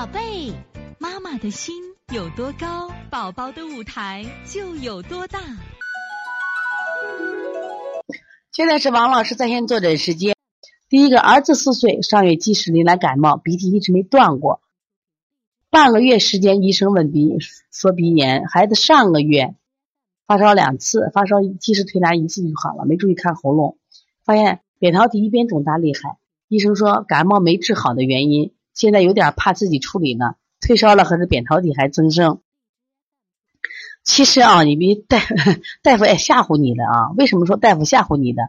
宝贝，妈妈的心有多高，宝宝的舞台就有多大。现在是王老师在线坐诊时间。第一个，儿子四岁，上月积食，临来感冒，鼻涕一直没断过。半个月时间，医生问鼻说鼻炎。孩子上个月发烧两次，发烧及时推拿一次就好了，没注意看喉咙，发现扁桃体一边肿大厉害。医生说感冒没治好的原因。现在有点怕自己处理呢，退烧了，可是扁桃体还增生。其实啊，你别大大夫也吓唬你的啊。为什么说大夫吓唬你的？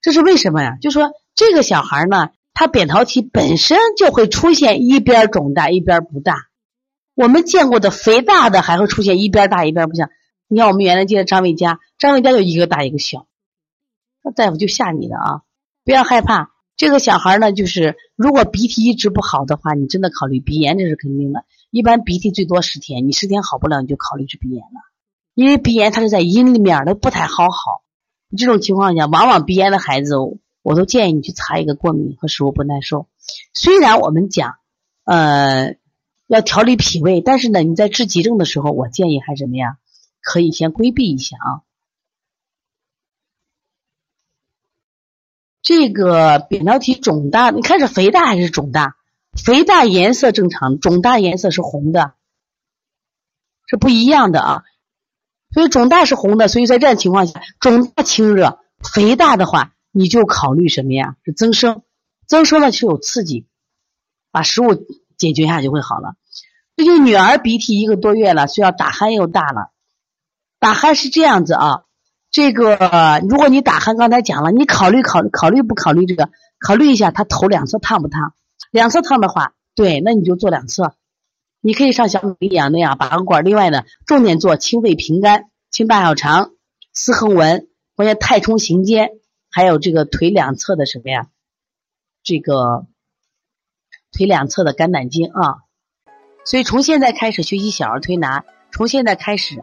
这是为什么呀？就说这个小孩呢，他扁桃体本身就会出现一边肿大一边不大。我们见过的肥大的还会出现一边大一边不像。你看我们原来见的张伟家，张伟家就一个大一个小，那大夫就吓你的啊，不要害怕。这个小孩呢，就是如果鼻涕一直不好的话，你真的考虑鼻炎，这是肯定的。一般鼻涕最多十天，你十天好不了，你就考虑是鼻炎了。因为鼻炎它是在阴里面，它不太好好。这种情况下，往往鼻炎的孩子，我都建议你去查一个过敏和食物不耐受。虽然我们讲，呃，要调理脾胃，但是呢，你在治急症的时候，我建议还是怎么样，可以先规避一下啊。这个扁桃体肿大，你看是肥大还是肿大？肥大颜色正常，肿大颜色是红的，是不一样的啊。所以肿大是红的，所以在这样情况下，肿大清热，肥大的话，你就考虑什么呀？是增生，增生呢是有刺激，把食物解决一下就会好了。最近女儿鼻涕一个多月了，需要打鼾又大了，打鼾是这样子啊。这个，如果你打鼾，刚才讲了，你考虑考虑考虑不考虑这个？考虑一下，他头两侧烫不烫？两侧烫的话，对，那你就做两侧。你可以上小米一样那样拔个管。另外呢，重点做清肺平肝、清大小肠、四横纹，关键太冲行间，还有这个腿两侧的什么呀？这个腿两侧的肝胆经啊。所以从现在开始学习小儿推拿，从现在开始。